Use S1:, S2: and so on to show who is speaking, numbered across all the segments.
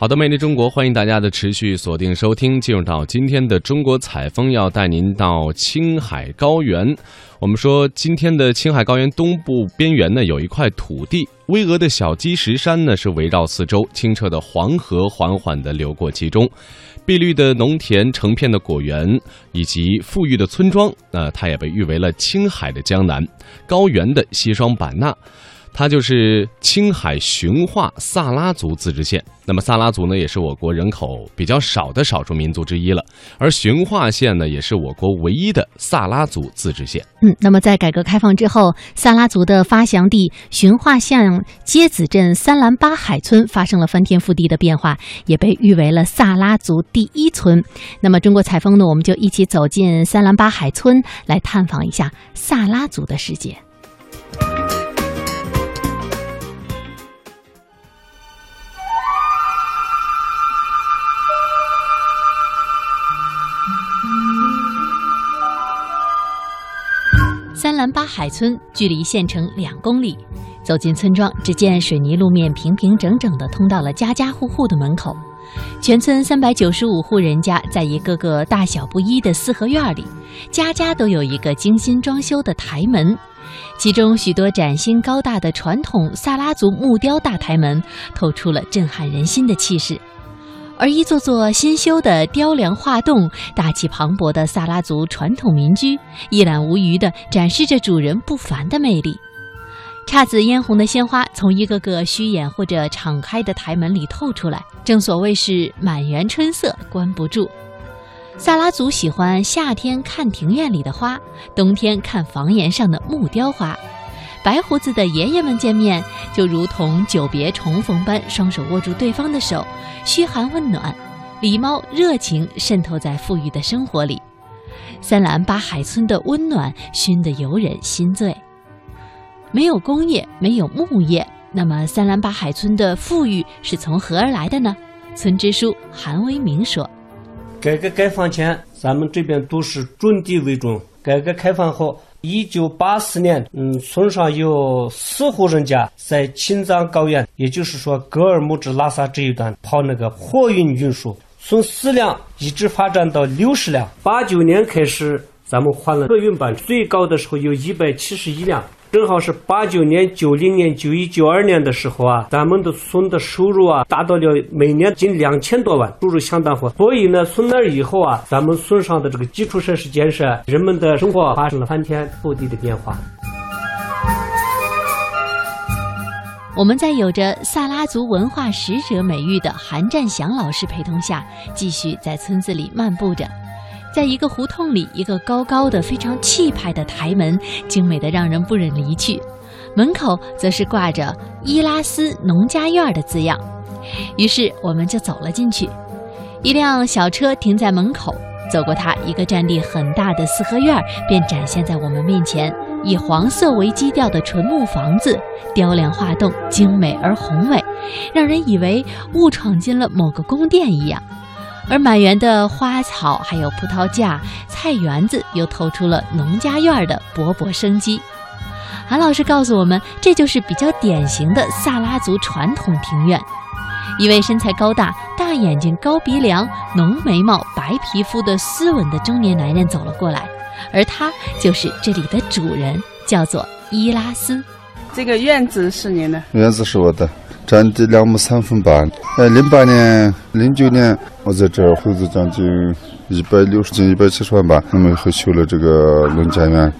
S1: 好的，魅力中国，欢迎大家的持续锁定收听。进入到今天的中国采风，要带您到青海高原。我们说，今天的青海高原东部边缘呢，有一块土地，巍峨的小积石山呢是围绕四周，清澈的黄河缓缓地流过其中，碧绿的农田、成片的果园以及富裕的村庄，那它也被誉为了青海的江南，高原的西双版纳。它就是青海循化萨拉族自治县。那么萨拉族呢，也是我国人口比较少的少数民族之一了。而循化县呢，也是我国唯一的萨拉族自治县。
S2: 嗯，那么在改革开放之后，萨拉族的发祥地循化县街子镇三兰巴海村发生了翻天覆地的变化，也被誉为了萨拉族第一村。那么中国采风呢，我们就一起走进三兰巴海村，来探访一下萨拉族的世界。兰巴海村距离县城两公里，走进村庄，只见水泥路面平平整整地通到了家家户户的门口。全村三百九十五户人家，在一个个大小不一的四合院里，家家都有一个精心装修的台门，其中许多崭新高大的传统萨拉族木雕大台门，透出了震撼人心的气势。而一座座新修的雕梁画栋、大气磅礴的萨拉族传统民居，一览无余地展示着主人不凡的魅力。姹紫嫣红的鲜花从一个个虚掩或者敞开的台门里透出来，正所谓是满园春色关不住。萨拉族喜欢夏天看庭院里的花，冬天看房檐上的木雕花。白胡子的爷爷们见面，就如同久别重逢般，双手握住对方的手，嘘寒问暖，礼貌热情渗透在富裕的生活里。三兰巴海村的温暖熏得游人心醉。没有工业，没有牧业，那么三兰巴海村的富裕是从何而来的呢？村支书韩维明说：“
S3: 改革开放前，咱们这边都是种地为重；改革开放后，一九八四年，嗯，村上有四户人家在青藏高原，也就是说格尔木至拉萨这一段跑那个货运运输，从四辆一直发展到六十辆。八九年开始，咱们换了客运班，最高的时候有一百七十一辆。正好是八九年、九零年、九一、九二年的时候啊，咱们的村的收入啊达到了每年近两千多万，收入相当火。所以呢，从那以后啊，咱们村上的这个基础设施建设，人们的生活发生了翻天覆地的变化。
S2: 我们在有着萨拉族文化使者美誉的韩占祥老师陪同下，继续在村子里漫步着。在一个胡同里，一个高高的、非常气派的台门，精美的让人不忍离去。门口则是挂着“伊拉斯农家院”的字样。于是我们就走了进去。一辆小车停在门口，走过它，一个占地很大的四合院便展现在我们面前。以黄色为基调的纯木房子，雕梁画栋，精美而宏伟，让人以为误闯进了某个宫殿一样。而满园的花草，还有葡萄架、菜园子，又透出了农家院的勃勃生机。韩老师告诉我们，这就是比较典型的萨拉族传统庭院。一位身材高大、大眼睛、高鼻梁、浓眉毛、白皮肤的斯文的中年男人走了过来，而他就是这里的主人，叫做伊拉斯。
S4: 这个院子是您的？
S5: 院子是我的。占地两亩三分半。呃，零八年、零九年，我在这儿投资将近一百六十斤、一百七十万吧。那么后修了这个农家院，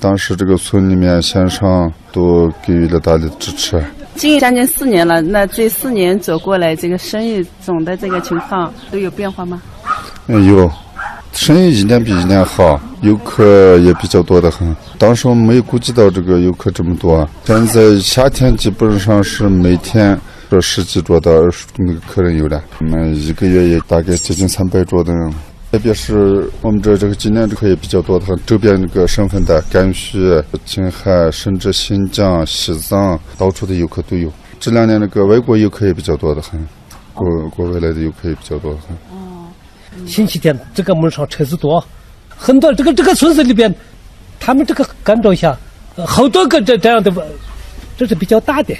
S5: 当时这个村里面、县上都给予了大力支持。
S4: 经营将近四年了，那这四年走过来，这个生意总的这个情况都有变化吗？
S5: 嗯，有。生意一年比一年好，游客也比较多的很。当时我们没有估计到这个游客这么多。现在夏天基本上是每天这十几桌到二十那个客人有的，我们一个月也大概接近三百桌的人。特别是我们这这个今年这个也比较多的，周边那个省份的甘肃、青海，甚至新疆、西藏，到处的游客都有。这两年那个外国游客也比较多的很，国国外来的游客也比较多的很。
S3: 星期天这个门上车子多，很多这个这个村子里边，他们这个干着一下，好多个这这样的，这是比较大的。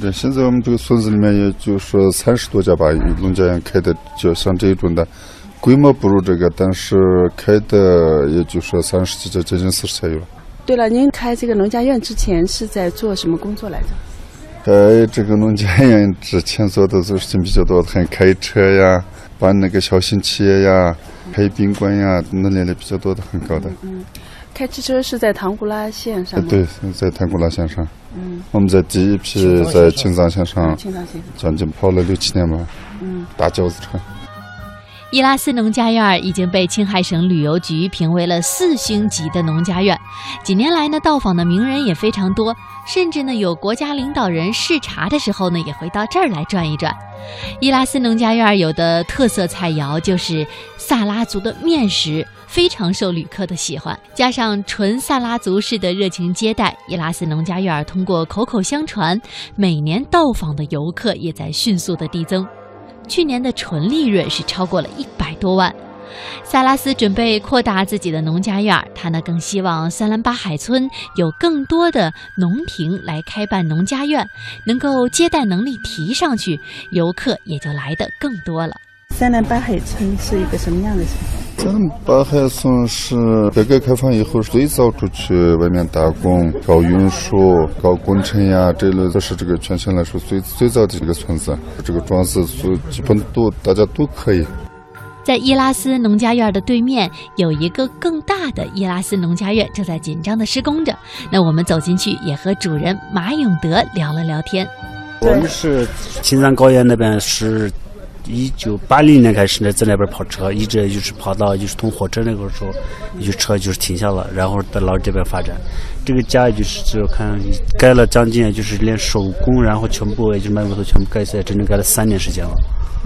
S5: 对，现在我们这个村子里面也就说三十多家吧，农家院开的，就像这一种的，规模不如这个，但是开的也就说三十几家，接近四十家有了。
S4: 对了，您开这个农家院之前是在做什么工作来着？
S5: 开这个农家院之前做的事情比较多，还开车呀，办那个小型企业呀，还有宾馆呀，那类的比较多的，很高的。
S4: 嗯开汽车是在唐古拉线上
S5: 对，在唐古拉线上，
S4: 嗯，
S5: 我们在第一批在青藏线上
S4: 青藏线。
S5: 将近跑了六七年吧，
S4: 嗯，
S5: 大轿子车。
S2: 伊拉斯农家院已经被青海省旅游局评为了四星级的农家院。几年来呢，到访的名人也非常多，甚至呢有国家领导人视察的时候呢，也会到这儿来转一转。伊拉斯农家院有的特色菜肴就是萨拉族的面食，非常受旅客的喜欢。加上纯萨拉族式的热情接待，伊拉斯农家院通过口口相传，每年到访的游客也在迅速的递增。去年的纯利润是超过了一百多万。萨拉斯准备扩大自己的农家院，他呢更希望三兰巴海村有更多的农亭来开办农家院，能够接待能力提上去，游客也就来的更多了。
S4: 三南八海村是一个什么样的村？
S5: 咱们八海村是改革开放以后最早出去外面打工、搞运输、搞工程呀，这类都是这个全县来说最最早的一个村子。这个庄子所基本都大家都可以。
S2: 在伊拉斯农家院的对面有一个更大的伊拉斯农家院，正在紧张的施工着。那我们走进去，也和主人马永德聊了聊天。
S6: 我们是青藏高原那边是。一九八零年开始呢，在那边跑车，一直就是跑到就是通火车那个时候，就车就是停下了，然后在老这边发展。这个家就是就看盖了将近就是连手工，然后全部也就埋木头全部盖起来，整整盖了三年时间了。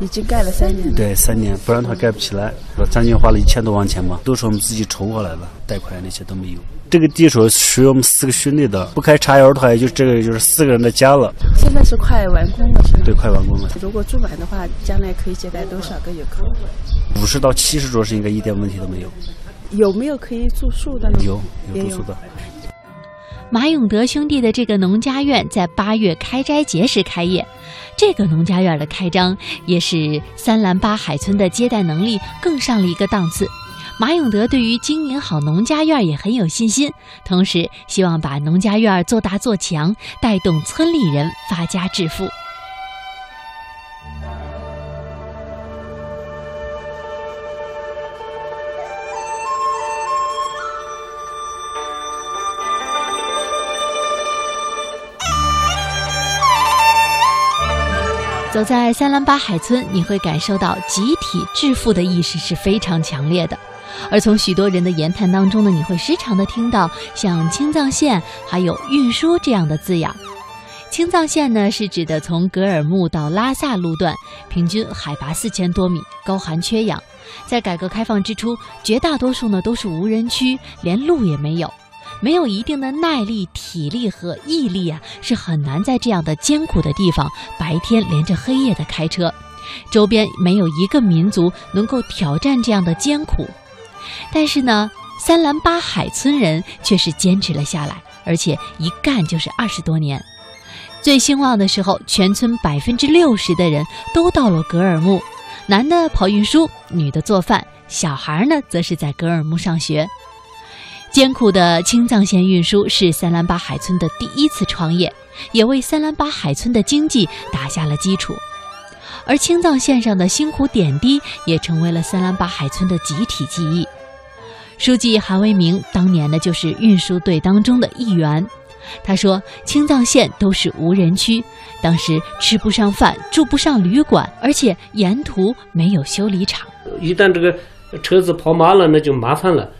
S4: 已经盖了三年。
S6: 对，三年，不然它盖不起来。将近花了一千多万钱嘛，都是我们自己筹过来的，贷款那些都没有。这个地主属于我们四个兄弟的，不开茶窑的话，也就这个就是四个人的家了。
S4: 现在是快完工了，是吗？
S6: 对，快完工了。
S4: 如果住满的话，将来可以接待多少个游客？
S6: 五十到七十桌是应该一点问题都没有。
S4: 有没有可以住宿的呢？
S6: 有，有住宿的。
S2: 马永德兄弟的这个农家院在八月开斋节时开业，这个农家院的开张也使三兰八海村的接待能力更上了一个档次。马永德对于经营好农家院也很有信心，同时希望把农家院做大做强，带动村里人发家致富。走在三兰巴海村，你会感受到集体致富的意识是非常强烈的。而从许多人的言谈当中呢，你会时常的听到像青藏线还有运输这样的字样。青藏线呢，是指的从格尔木到拉萨路段，平均海拔四千多米，高寒缺氧。在改革开放之初，绝大多数呢都是无人区，连路也没有。没有一定的耐力、体力和毅力啊，是很难在这样的艰苦的地方白天连着黑夜的开车。周边没有一个民族能够挑战这样的艰苦。但是呢，三兰巴海村人却是坚持了下来，而且一干就是二十多年。最兴旺的时候，全村百分之六十的人都到了格尔木，男的跑运输，女的做饭，小孩呢则是在格尔木上学。艰苦的青藏线运输是三兰巴海村的第一次创业，也为三兰巴海村的经济打下了基础。而青藏线上的辛苦点滴也成为了三兰巴海村的集体记忆。书记韩为明当年呢就是运输队当中的一员。他说：“青藏线都是无人区，当时吃不上饭，住不上旅馆，而且沿途没有修理厂。
S3: 一旦这个车子跑麻了，那就麻烦了。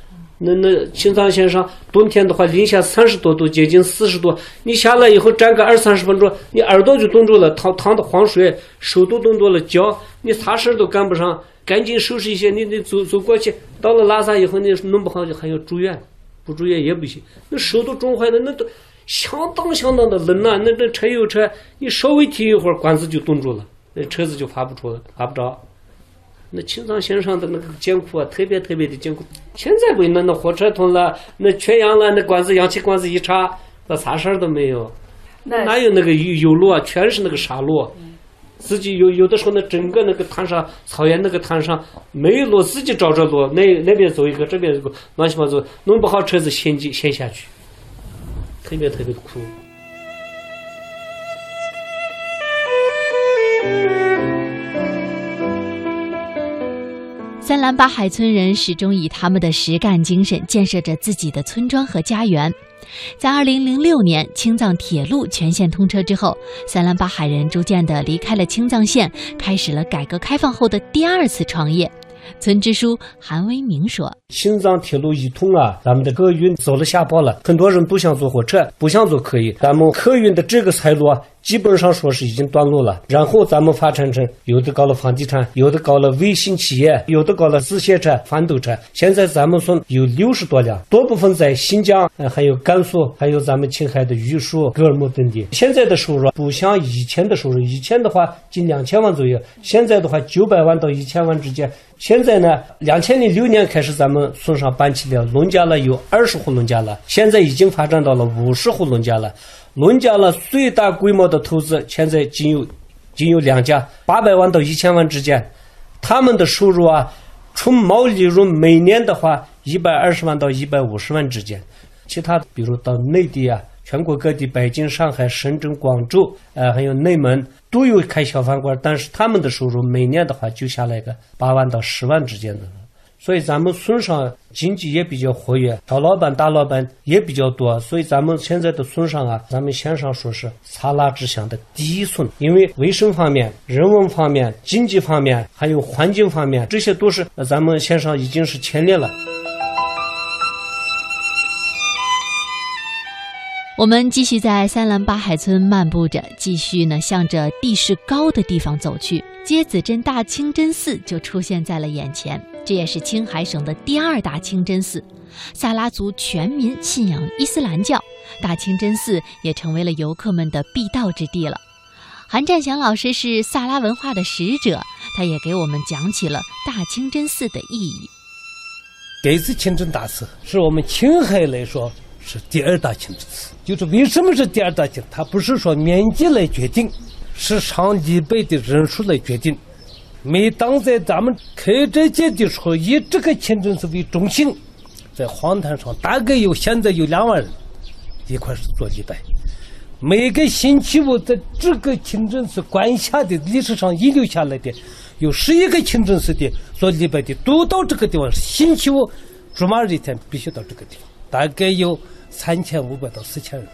S3: 那那青藏线上冬天的话，零下三十多度，接近四十度，你下来以后站个二三十分钟，你耳朵就冻住了，淌淌的黄水，手都冻住了，脚你啥事都干不上，赶紧收拾一些，你得走走过去。到了拉萨以后，你弄不好就还要住院，不住院也不行。那手都冻坏了，那都相当相当的冷呐、那这柴油车，你稍微停一会儿，管子就冻住了，那车子就发不出了，发不着。那青藏线上的那个艰苦啊，特别特别的艰苦。现在不那那火车通了，那缺氧了，那管子氧气管子一插，那啥事儿都没有。哪有那个有有路啊？全是那个沙路。自己有有的时候那，整个那个滩上草原那个滩上没有路，自己找着路，那那边走一个，这边一个，乱七八糟，弄不好车子陷进陷下去，特别特别的苦。
S2: 三兰巴海村人始终以他们的实干精神建设着自己的村庄和家园。在二零零六年青藏铁路全线通车之后，三兰巴海人逐渐地离开了青藏线，开始了改革开放后的第二次创业。村支书韩威明说：“
S3: 青藏铁路一通啊，咱们的客运走了下坡了，很多人不想坐火车，不想坐客运，咱们客运的这个财路啊。”基本上说是已经断路了，然后咱们发展成有的搞了房地产，有的搞了微型企业，有的搞了自卸车、翻斗车。现在咱们村有六十多辆，多部分在新疆，还有甘肃，还有咱们青海的玉树、格尔木等地。现在的收入不像以前的收入，以前的话近两千万左右，现在的话九百万到一千万之间。现在呢，两千零六年开始咱们村上办起了农家乐，有二十户农家乐，现在已经发展到了五十户农家乐。农家乐最大规模的投资，现在仅有仅有两家，八百万到一千万之间。他们的收入啊，纯毛利润每年的话，一百二十万到一百五十万之间。其他比如到内地啊，全国各地，北京、上海、深圳、广州，呃，还有内蒙，都有开小饭馆，但是他们的收入每年的话，就下来个八万到十万之间的。所以咱们村上经济也比较活跃，小老板、大老板也比较多。所以咱们现在的村上啊，咱们县上说是擦拉之乡的第一村，因为卫生方面、人文方面、经济方面，还有环境方面，这些都是咱们县上已经是前列了。
S2: 我们继续在三兰八海村漫步着，继续呢向着地势高的地方走去。街子镇大清真寺就出现在了眼前，这也是青海省的第二大清真寺。萨拉族全民信仰伊斯兰教，大清真寺也成为了游客们的必到之地了。韩占祥老师是萨拉文化的使者，他也给我们讲起了大清真寺的意义。
S7: 这次清真大寺是我们青海来说。是第二大清真寺，就是为什么是第二大清？它不是说面积来决定，是上礼拜的人数来决定。每当在咱们开斋节的时候，以这个清真寺为中心，在黄滩上大概有现在有两万人一块是做礼拜。每个星期五，在这个清真寺关下的历史上遗留下来的，有十一个清真寺的做礼拜的，都到这个地方。星期五、主马日一天必须到这个地方，大概有。三千五百到四千人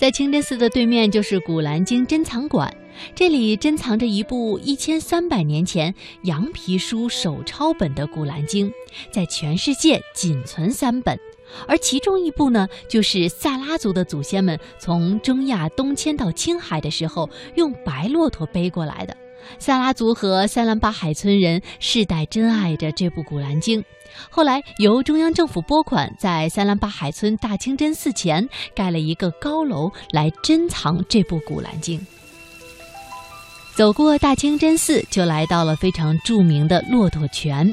S2: 在清真寺的对面就是《古兰经》珍藏馆，这里珍藏着一部一千三百年前羊皮书手抄本的《古兰经》，在全世界仅存三本，而其中一部呢，就是萨拉族的祖先们从中亚东迁到青海的时候用白骆驼背过来的。萨拉族和三兰巴海村人世代珍爱着这部《古兰经》。后来由中央政府拨款，在三兰巴海村大清真寺前盖了一个高楼来珍藏这部《古兰经》。走过大清真寺，就来到了非常著名的骆驼泉，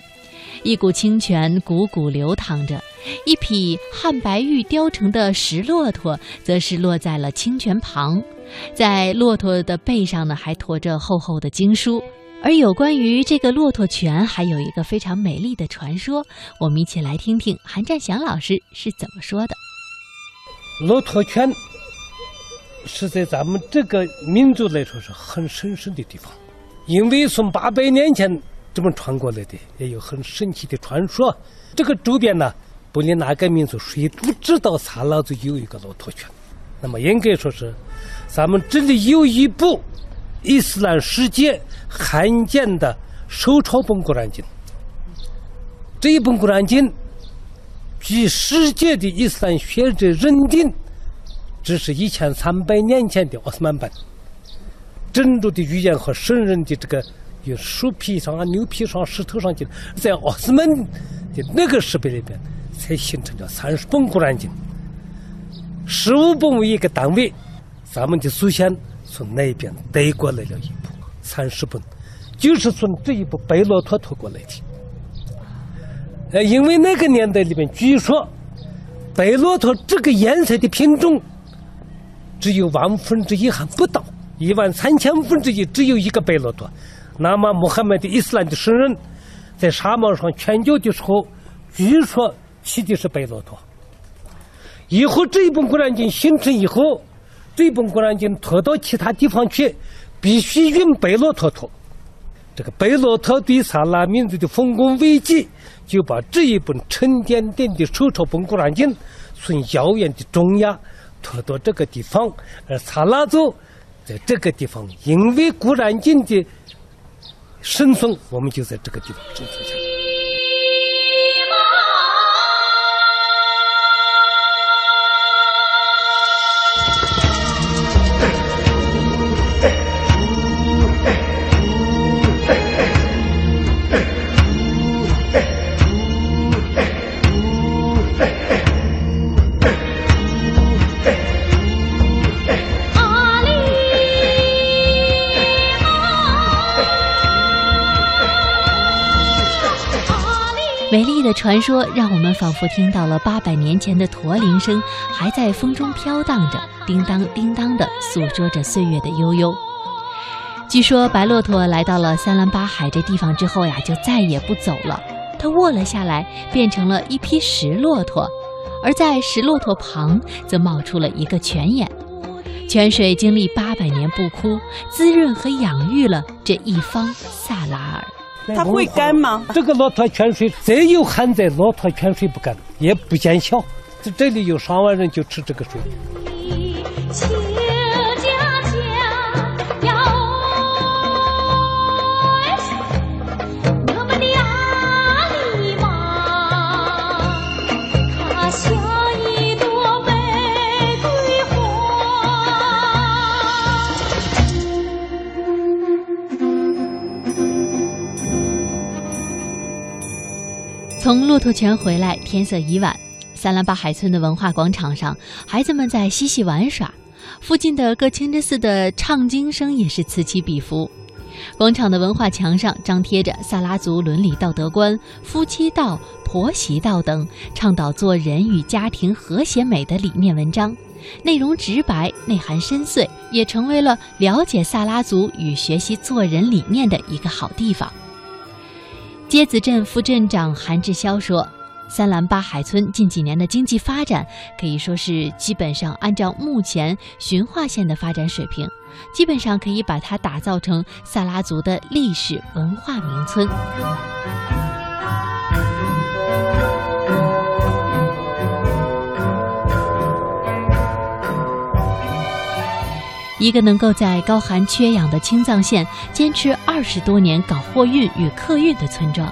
S2: 一股清泉汩汩流淌着，一匹汉白玉雕成的石骆驼则是落在了清泉旁，在骆驼的背上呢，还驮着厚厚的经书。而有关于这个骆驼泉，还有一个非常美丽的传说，我们一起来听听韩占祥老师是怎么说的。
S7: 骆驼泉是在咱们这个民族来说是很神圣的地方，因为从八百年前这么传过来的，也有很神奇的传说。这个周边呢，不论哪个民族，谁都知道萨拉族有一个骆驼泉。那么应该说是，咱们这里有一部伊斯兰世界。罕见的手抄本《古兰经》，这一本《古兰经》，据世界的伊斯兰学者认定，这是一千三百年前的奥斯曼本。珍珠的语言和圣人的这个有树皮上啊、牛皮上、石头上的，在奥斯曼的那个时代里边，才形成了三十本《古兰经》，十五本为一个单位，咱们的祖先从那边带过来了一部。三十本，就是从这一部白骆驼拖过来的。呃，因为那个年代里面，据说白骆驼这个颜色的品种，只有万分之一还不到，一万三千分之一只有一个白骆驼。那么穆罕默德伊斯兰的圣人，在沙漠上传教的时候，据说骑的是白骆驼。以后这一本古兰经形成以后，这一本古兰经拖到其他地方去，必须用白骆驼拖。这个白骆驼对萨拉民族的丰功伟绩，就把这一本沉甸甸的手抄本古兰经从遥远的中亚拖到这个地方，而萨拉族在这个地方，因为古兰经的生存，我们就在这个地方生存下来。
S2: 传说让我们仿佛听到了八百年前的驼铃声，还在风中飘荡着，叮当叮当地诉说着岁月的悠悠。据说白骆驼来到了三兰八海这地方之后呀，就再也不走了，它卧了下来，变成了一匹石骆驼，而在石骆驼旁则冒出了一个泉眼，泉水经历八百年不枯，滋润和养育了这一方萨拉尔。
S4: 它会干吗？
S7: 这个骆驼泉水再有旱灾，骆驼泉水不干，也不见效。这这里有上万人就吃这个水。
S2: 从骆驼泉回来，天色已晚。三兰巴海村的文化广场上，孩子们在嬉戏玩耍，附近的各清真寺的唱经声也是此起彼伏。广场的文化墙上张贴着萨拉族伦理道德观、夫妻道、婆媳道等倡导做人与家庭和谐美的理念文章，内容直白，内涵深邃，也成为了了解萨拉族与学习做人理念的一个好地方。椰子镇副镇长韩志霄说：“三兰八海村近几年的经济发展可以说是基本上按照目前循化县的发展水平，基本上可以把它打造成萨拉族的历史文化名村。”一个能够在高寒缺氧的青藏线坚持二十多年搞货运与客运的村庄，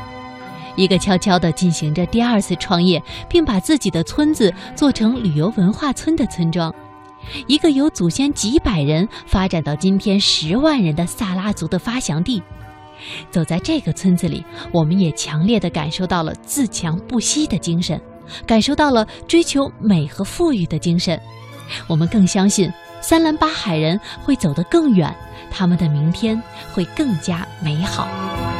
S2: 一个悄悄地进行着第二次创业，并把自己的村子做成旅游文化村的村庄，一个由祖先几百人发展到今天十万人的萨拉族的发祥地。走在这个村子里，我们也强烈地感受到了自强不息的精神，感受到了追求美和富裕的精神。我们更相信。三兰八海人会走得更远，他们的明天会更加美好。